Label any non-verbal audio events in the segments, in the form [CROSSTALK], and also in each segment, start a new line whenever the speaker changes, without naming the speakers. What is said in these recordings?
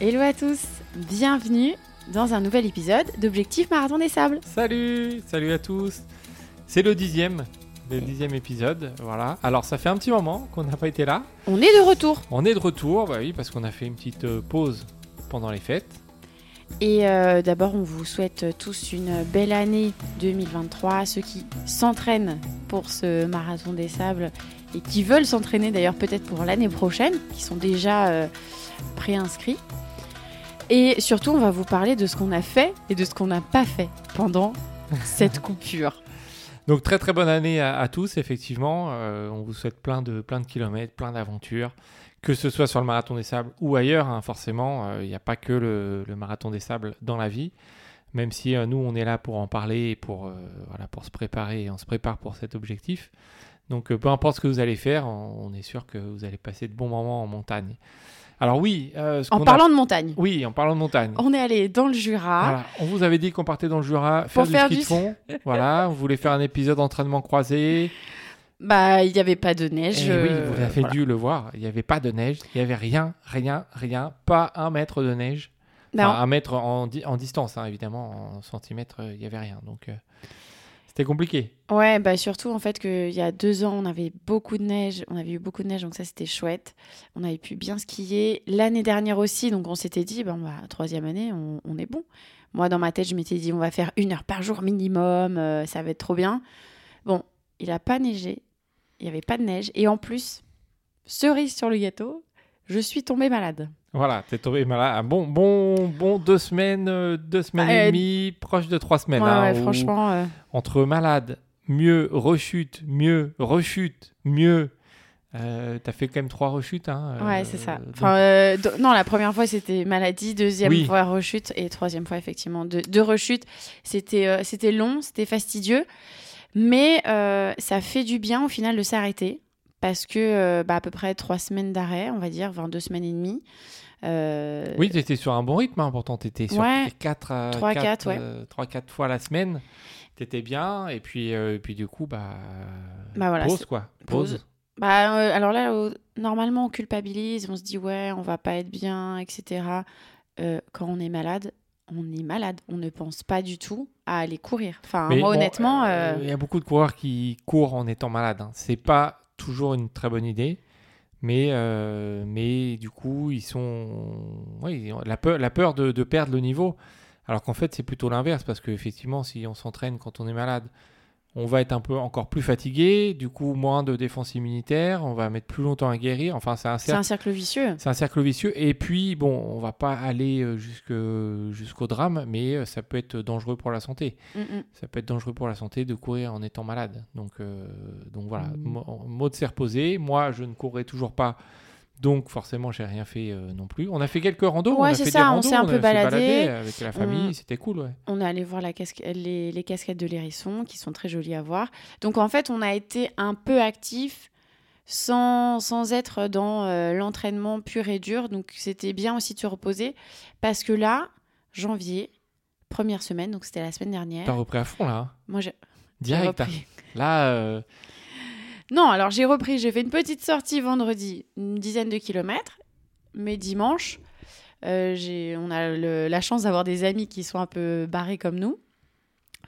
Hello à tous, bienvenue dans un nouvel épisode d'Objectif Marathon des Sables.
Salut, salut à tous. C'est le dixième, le dixième épisode, voilà. Alors ça fait un petit moment qu'on n'a pas été là.
On est de retour
On est de retour, bah oui, parce qu'on a fait une petite euh, pause pendant les fêtes.
et euh, d'abord on vous souhaite tous une belle année 2023. Ceux qui s'entraînent pour ce Marathon des Sables et qui veulent s'entraîner d'ailleurs peut-être pour l'année prochaine, qui sont déjà euh, préinscrits. Et surtout on va vous parler de ce qu'on a fait et de ce qu'on n'a pas fait pendant [LAUGHS] cette coupure.
Donc très très bonne année à, à tous, effectivement. Euh, on vous souhaite plein de, plein de kilomètres, plein d'aventures, que ce soit sur le marathon des sables ou ailleurs, hein, forcément. Il n'y a pas que le, le marathon des sables dans la vie. Même si euh, nous, on est là pour en parler et pour, euh, voilà, pour se préparer, et on se prépare pour cet objectif. Donc euh, peu importe ce que vous allez faire, on, on est sûr que vous allez passer de bons moments en montagne. Alors oui, euh, ce
En
a-
parlant de montagne,
Oui, en parlant de montagne.
on est allé dans le Jura.
Voilà, on vous avait dit qu'on partait dans le Jura faire
Pour
du
faire
ski
du-
de fond. [LAUGHS] voilà, vous voulez faire un épisode d'entraînement croisé.
Bah, il n'y avait pas de neige.
Et oui,
euh,
vous avez
voilà.
dû le voir. Il n'y avait pas de neige. Il n'y avait rien, rien, rien. Pas un mètre de neige. Enfin, un mètre en, di- en distance, hein, évidemment. En centimètres, euh, il n'y avait rien. Donc, euh, c'était compliqué.
Ouais, bah surtout en fait qu'il y a deux ans, on avait beaucoup de neige, on avait eu beaucoup de neige, donc ça c'était chouette. On avait pu bien skier. L'année dernière aussi, donc on s'était dit, bon, bah, troisième année, on, on est bon. Moi, dans ma tête, je m'étais dit, on va faire une heure par jour minimum, euh, ça va être trop bien. Bon, il a pas neigé, il n'y avait pas de neige, et en plus, cerise sur le gâteau, je suis tombée malade.
Voilà, t'es tombé malade. Un bon, bon, bon deux semaines, euh, deux semaines
Euh,
et demie, proche de trois semaines.
Ouais,
hein,
ouais, franchement, euh,
entre malade, mieux, rechute, mieux, rechute, mieux. Euh, T'as fait quand même trois rechutes. Hein,
ouais,
euh,
c'est ça. Enfin, euh, non, la première fois c'était maladie, deuxième
Oui.
fois rechute et troisième fois effectivement deux, deux rechutes. C'était euh, c'était long, c'était fastidieux, mais euh, ça fait du bien au final de s'arrêter parce que euh, bah, à peu près trois semaines d'arrêt, on va dire, enfin deux semaines et demie. Euh,
Oui, tu étais sur un bon rythme, hein, pourtant. Tu étais sur
Ouais.
4
Trois, quatre, ouais.
4 fois la semaine. Tu étais bien. Et puis, euh, et puis du coup, bah,
Bah voilà,
pause, quoi.
pause.
Pause.
Bah, euh, alors là, euh, normalement, on culpabilise, on se dit, ouais, on va pas être bien, etc. Euh, quand on est malade, on est malade. On ne pense pas du tout à aller courir. Enfin,
Mais
moi,
bon,
honnêtement.
euh,
euh,
Il y a beaucoup de coureurs qui courent en étant malades. Hein. C'est pas toujours une très bonne idée. Mais, euh, du coup, ils sont. La peur de, de perdre le niveau. Alors qu'en fait, c'est plutôt l'inverse. Parce qu'effectivement, si on s'entraîne quand on est malade, on va être un peu encore plus fatigué. Du coup, moins de défense immunitaire. On va mettre plus longtemps à guérir. Enfin, c'est un cercle.
un cercle vicieux.
C'est un cercle vicieux. Et puis, bon, on va pas aller euh, jusqu'au drame, mais euh, ça peut être dangereux pour la santé
Mm, mm.
ça peut être dangereux pour la santé de courir en étant malade. Donc, euh, donc voilà,
Mm.
De s'est reposé. Moi, je ne courrais toujours pas. Donc forcément, j'ai rien fait euh, non plus. On a fait quelques randos. on
Ouais,
a
c'est
fait
ça,
des
on
randos,
s'est un
a
peu baladé.
avec la famille.
On-
C'était cool, ouais.
On est allé voir la casque- les, les casquettes de l'hérisson qui sont très jolies à voir. Donc en fait, on a été un peu actif sans, sans être dans euh, l'entraînement pur et dur. Donc c'était bien aussi de se reposer parce que là, janvier, première semaine, donc c'était la semaine dernière.
T'as repris à fond là, hein?
Moi, j'ai j'ai
direct. hein? Là, euh,
Non, alors j'ai repris, j'ai fait une petite sortie vendredi, une dizaine de kilomètres, mais dimanche, euh, on a la chance d'avoir des amis qui sont un peu barrés comme nous.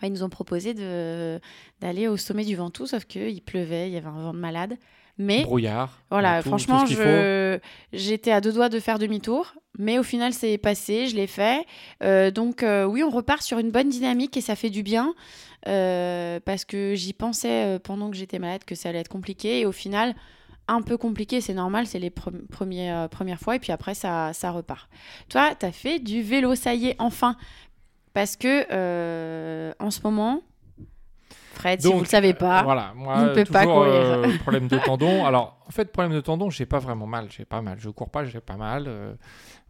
Ils nous ont proposé d'aller au sommet du Ventoux, sauf qu'il pleuvait, il y avait un vent de malade. Mais
brouillard.
voilà,
tout-
franchement, j'étais à deux doigts de faire demi-tour, mais au final, c'est passé, je l'ai fait. Euh, donc, euh, oui, on repart sur une bonne dynamique et ça fait du bien euh, parce que j'y pensais pendant que j'étais malade que ça allait être compliqué et au final, un peu compliqué, c'est normal, c'est les pre- premiers, premières fois et puis après, ça, ça repart. Toi, tu as fait du vélo, ça y est, enfin. Parce que en ce moment, Fred, si
Donc,
vous ne le savez pas,
euh, voilà, moi,
ne peut pas
toujours,
courir.
euh, [LAUGHS] problème de tendon. Alors, en fait, problème de tendon, j'ai pas vraiment mal. J'ai pas mal. Je cours pas, j'ai pas mal. euh,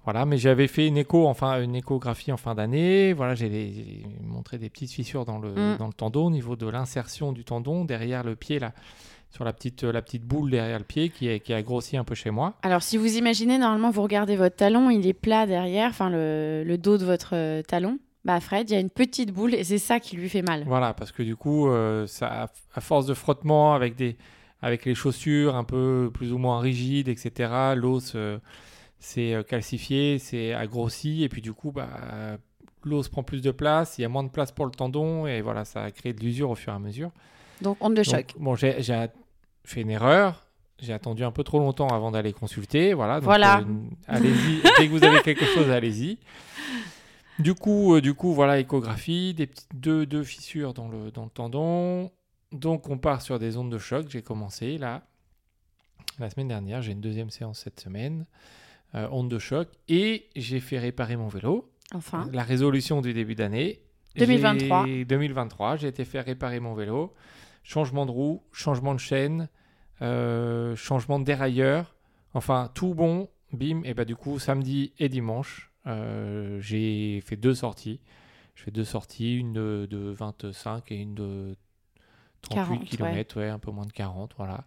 voilà, mais j'avais fait une écho, enfin une échographie en fin d'année. Voilà, j'ai montré des petites fissures dans le,
Mm.
dans le tendon au niveau de l'insertion du tendon derrière le pied là, sur la petite, la petite boule derrière le pied qui, est- qui a grossi un peu chez moi.
Alors, si vous imaginez, normalement, vous regardez votre talon, il est plat derrière, enfin, le, le dos de votre euh, talon. Bah, Fred, il y a une petite boule et c'est ça qui lui fait mal.
Voilà, parce que du coup, euh, ça, à force de frottement avec, des, avec les chaussures un peu plus ou moins rigides, etc., l'os euh, c'est euh, calcifié, c'est agrossi, et puis du coup, bah, l'os prend plus de place, il y a moins de place pour le tendon, et voilà, ça a créé de l'usure au fur et à mesure.
Donc, onde de choc.
bon, j'ai fait une erreur. J'ai attendu un peu trop longtemps avant d'aller consulter. Voilà. Donc,
voilà.
euh, allez-y. Dès que vous avez quelque chose, allez-y. [LAUGHS] Du coup, euh, du coup, voilà, échographie, des petites deux, deux fissures dans le, dans le tendon. Donc, on part sur des ondes de choc. J'ai commencé là la semaine dernière. J'ai une deuxième séance cette semaine. Euh, ondes de choc. Et j'ai fait réparer mon vélo.
Enfin.
La résolution du début d'année.
2023.
2023. J'ai été faire réparer mon vélo changement de roue, changement de chaîne, euh, changement de dérailleur, enfin tout bon, bim, et bah du coup samedi et dimanche, euh, j'ai fait deux sorties. Je fais deux sorties, une de, 25 et une de 38 km, ouais. un peu moins de 40, voilà.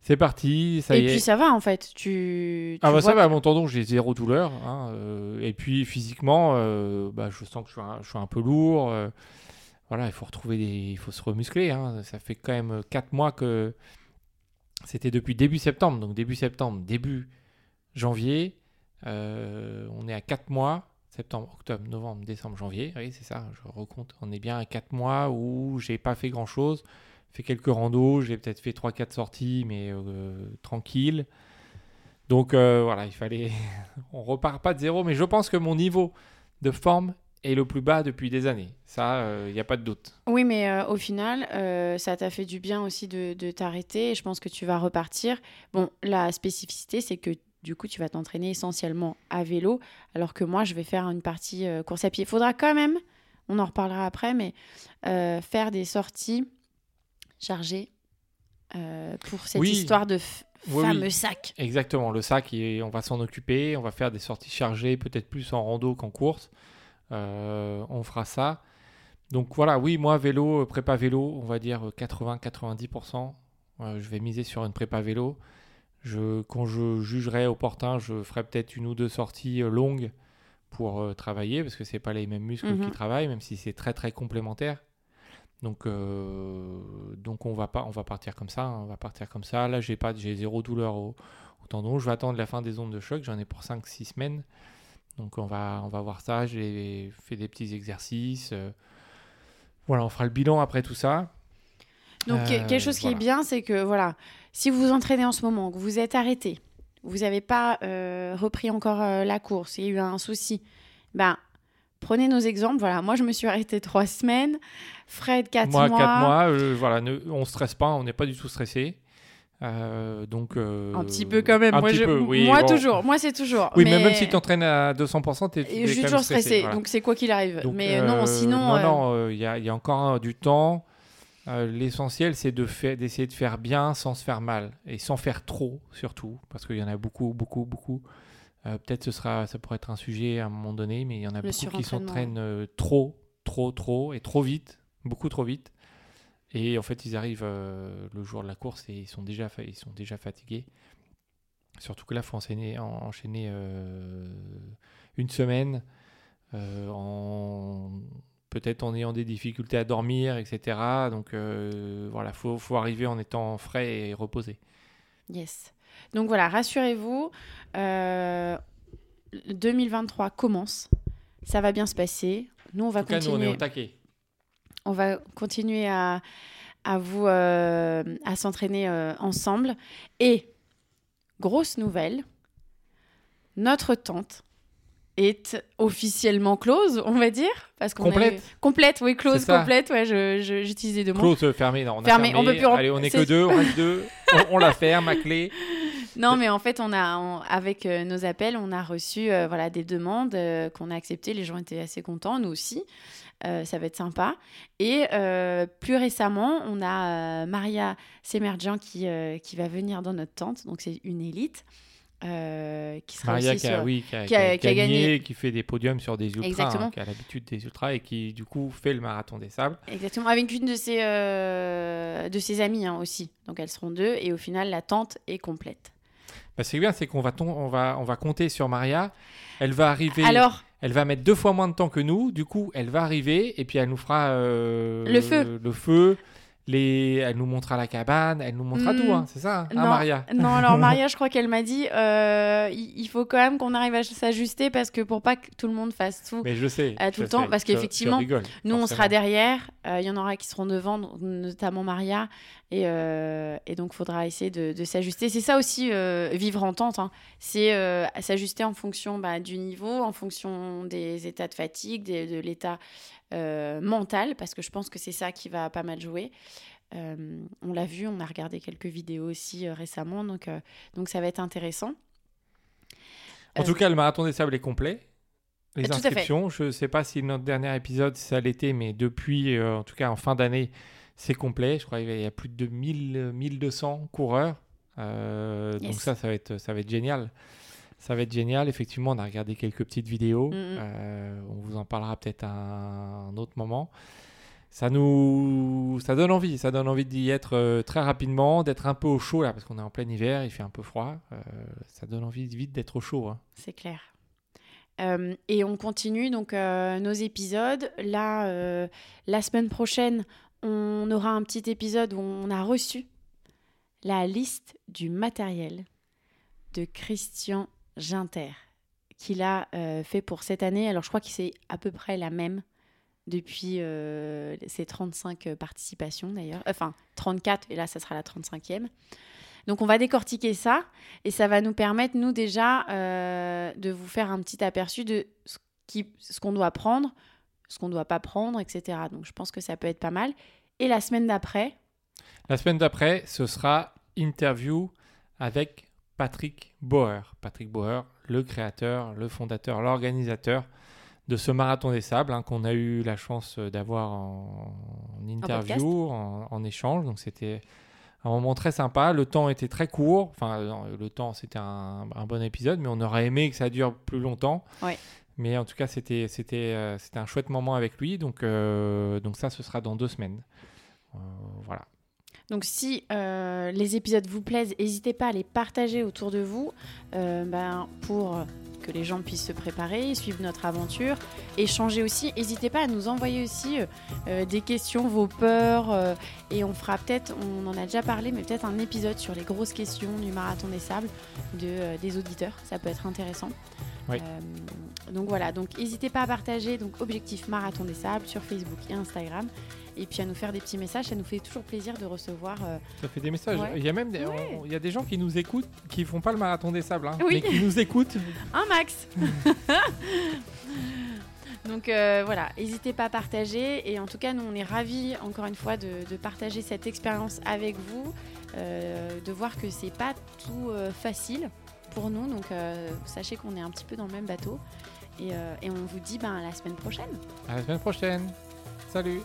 C'est parti, ça
et
y est.
Et puis ça va en fait, tu.
ah bah ça va, mon tendon, j'ai zéro douleur. Hein, euh, et puis physiquement, bah, je sens que je suis un, je suis un peu lourd voilà, il faut retrouver des, il faut se remuscler. Hein. Ça fait quand même 4 mois que c'était depuis début septembre, donc début septembre, début janvier. Euh, on est à 4 mois, septembre, octobre, novembre, décembre, janvier. Oui, c'est ça, je recompte. On est bien à 4 mois où j'ai pas fait grand chose. Fait quelques randos, j'ai peut-être fait 3-4 sorties, mais euh, tranquille. Donc euh, voilà, il fallait. [LAUGHS] on repart pas de zéro, mais je pense que mon niveau de forme est le plus bas depuis des années. Ça, il n'y a pas de doute.
Oui, mais au final, ça t'a fait du bien aussi de, t'arrêter et je pense que tu vas repartir. Bon, la spécificité, c'est que du coup, tu vas t'entraîner essentiellement à vélo, alors que moi, je vais faire une partie course à pied. Il faudra quand même, on en reparlera après, mais faire des sorties chargées pour cette histoire de fameux sac.
Exactement, le sac, et on va s'en occuper, on va faire des sorties chargées, peut-être plus en rando qu'en course. Euh, on fera ça. Donc voilà, oui, moi, vélo, euh, prépa vélo, on va dire 80-90%. Euh, je vais miser sur une prépa vélo. Je, quand je jugerai opportun, je ferai peut-être une ou deux sorties longues pour travailler, parce que c'est pas les mêmes muscles qui mhm. travaillent, même si c'est très très complémentaire. Donc, donc on va pas, on va partir comme ça, hein. on va partir comme ça. Là, j'ai pas, j'ai zéro douleur au, au, tendon. Je vais attendre la fin des ondes de choc. J'en ai pour 5-6 semaines. Donc on va, on va voir ça. J'ai fait des petits exercices. Euh, voilà, on fera le bilan après tout ça.
Donc quelque chose qui est bien, c'est que voilà, si vous vous entraînez en ce moment, que vous êtes arrêté, vous n'avez pas euh, repris encore euh, la course, il y a eu un souci, ben prenez nos exemples. Voilà, moi je me suis arrêté trois semaines, Fred quatre mois.
Moi quatre mois, voilà, ne, on stresse pas, on n'est pas du tout stressé. Euh, donc, euh,
un petit peu quand même. moi, moi toujours. Moi, c'est toujours.
Oui, mais, même si tu t'entraînes à 200%, tu es,
Je suis toujours stressé. Donc, c'est quoi qu'il arrive. mais non, euh, sinon.
Non, il y, a encore du temps. L'essentiel, c'est d'essayer de, de faire bien sans se faire mal. Et sans faire trop, surtout. Parce qu'il y en a beaucoup, beaucoup, beaucoup. Peut-être ce sera, ça pourrait être un sujet à un moment donné, mais il y en a beaucoup qui s'entraînent trop, trop, trop et trop vite. Beaucoup trop vite. Et en fait, ils arrivent euh, le jour de la course et ils sont déjà, ils sont déjà fatigués. Surtout que là, il faut enchaîner, enchaîner euh, une semaine euh, en peut-être en ayant des difficultés à dormir, etc. Donc voilà, il faut, faut, arriver en étant frais et reposé.
Yes. Donc voilà, rassurez-vous, 2023 commence, ça va bien se passer. Nous, on va continuer. Cas, nous, on est au taquet on va continuer à, vous euh, à s'entraîner euh, ensemble. Et grosse nouvelle, notre tente est officiellement close, on va dire,
parce qu'on complète.
complète, oui, close, complète. Ouais, j'utilise les deux mots.
Close, fermé, non, on a fermé. On peut plus Allez, on est, que deux, on reste deux. [LAUGHS] on, la ferme à clé.
Non, mais en fait, on a, avec euh, nos appels, on a reçu voilà des demandes qu'on a acceptées. Les gens étaient assez contents, nous aussi. Euh, ça va être sympa. Et euh, plus récemment, on a euh, Maria Semerjian qui, qui va venir dans notre tente. Donc, c'est une élite. Qui sera
Maria
aussi
qui, a, oui, qui, a, qui, a, gagné, qui fait des podiums sur des ultras, hein, qui a l'habitude des ultras et qui du coup fait le marathon des sables.
Exactement, avec une de ses, de ses amies hein, aussi. Donc elles seront deux et au final la tente est complète.
Bah, c'est bien, c'est qu'on va, on va, on va compter sur Maria. Elle va arriver. Alors, elle va mettre deux fois moins de temps que nous. Du coup, elle va arriver et puis elle nous fera
euh, le feu.
Le feu les, elle nous montrera la cabane, elle nous montrera
Mm.
tout, hein, c'est ça, hein,
Non.
Maria [LAUGHS]
Non, alors [LAUGHS] Maria, je crois qu'elle m'a dit euh, il faut quand même qu'on arrive à s'ajuster parce que pour pas que tout le monde fasse tout.
Mais je sais.
Euh, tout
je
le temps, parce qu'effectivement, Nous, on sera derrière. euh, Il y en aura qui seront devant, notamment Maria. Et, et donc, il faudra essayer de, de s'ajuster. C'est ça aussi, vivre en tente. hein. C'est s'ajuster en fonction bah, du niveau, en fonction des états de fatigue, des- de l'état mental, parce que je pense que c'est ça qui va pas mal jouer. Euh, on l'a vu, on a regardé quelques vidéos aussi euh, récemment, donc, euh, donc ça va être intéressant.
En tout cas, le marathon des sables est complet. Les
Tout
inscriptions, je ne sais pas si notre dernier épisode, ça l'était, mais depuis, en tout cas en fin d'année, c'est complet. Je crois qu'il y a plus de 1000, euh, 1200 coureurs. Donc ça, ça va, être, ça va être génial. Ça va être génial. Effectivement, on a regardé quelques petites vidéos.
Mm, mm.
On vous en parlera peut-être à un autre moment. Ça nous, ça donne envie. Ça donne envie d'y être euh, très rapidement, d'être un peu au chaud là, parce qu'on est en plein hiver, il fait un peu froid. Euh, ça donne envie vite d'être au chaud. hein.
C'est clair. Euh, et on continue donc nos épisodes. Là, la semaine prochaine, on aura un petit épisode où on a reçu la liste du matériel de Christian Ginter, qu'il a fait pour cette année. Alors, je crois que c'est à peu près la même depuis euh, ses 35 participations d'ailleurs. Enfin, 34, et là, ça sera la 35e. Donc, on va décortiquer ça et ça va nous permettre, nous, déjà, euh, de vous faire un petit aperçu de ce qu'on doit prendre, ce qu'on ne doit pas prendre, etc. Donc, je pense que ça peut être pas mal. Et la semaine d'après,
La semaine d'après, ce sera interview avec Patrick Bauer. Patrick Bauer, le créateur, le fondateur, l'organisateur de ce marathon des sables hein, qu'on a eu la chance d'avoir en, en interview, en, en échange. Donc c'était un moment très sympa. Le temps était très court. Enfin, non, le temps, c'était un, un bon épisode, mais on aurait aimé que ça dure plus longtemps.
Ouais.
Mais en tout cas, c'était c'était euh, c'était un chouette moment avec lui. Donc euh, donc ça, ce sera dans deux semaines. Euh, voilà.
Donc si euh, les épisodes vous plaisent, n'hésitez pas à les partager autour de vous euh, ben, pour que les gens puissent se préparer, suivre notre aventure, échanger aussi. N'hésitez pas à nous envoyer aussi euh, euh, des questions, vos peurs, euh, et on fera peut-être, on en a déjà parlé, mais peut-être un épisode sur les grosses questions du marathon des sables de, des auditeurs. Ça peut être intéressant.
Oui.
Euh, donc voilà, donc n'hésitez pas à partager donc objectif marathon des sables sur Facebook et Instagram et puis à nous faire des petits messages, ça nous fait toujours plaisir de recevoir euh,
Ça fait des messages.
Ouais.
Il y a même des,
Ouais.
on- il y a des gens qui nous écoutent, qui font pas le marathon des sables, hein,
Oui.
mais qui nous écoutent. [LAUGHS]
un max. [LAUGHS] Donc euh, voilà, n'hésitez pas à partager. Et en tout cas, nous, on est ravis, encore une fois, de, de partager cette expérience avec vous, euh, de voir que c'est pas tout euh, facile pour nous. Donc euh, sachez qu'on est un petit peu dans le même bateau. Et, euh, et on vous dit ben, à la semaine prochaine.
À la semaine prochaine. Salut.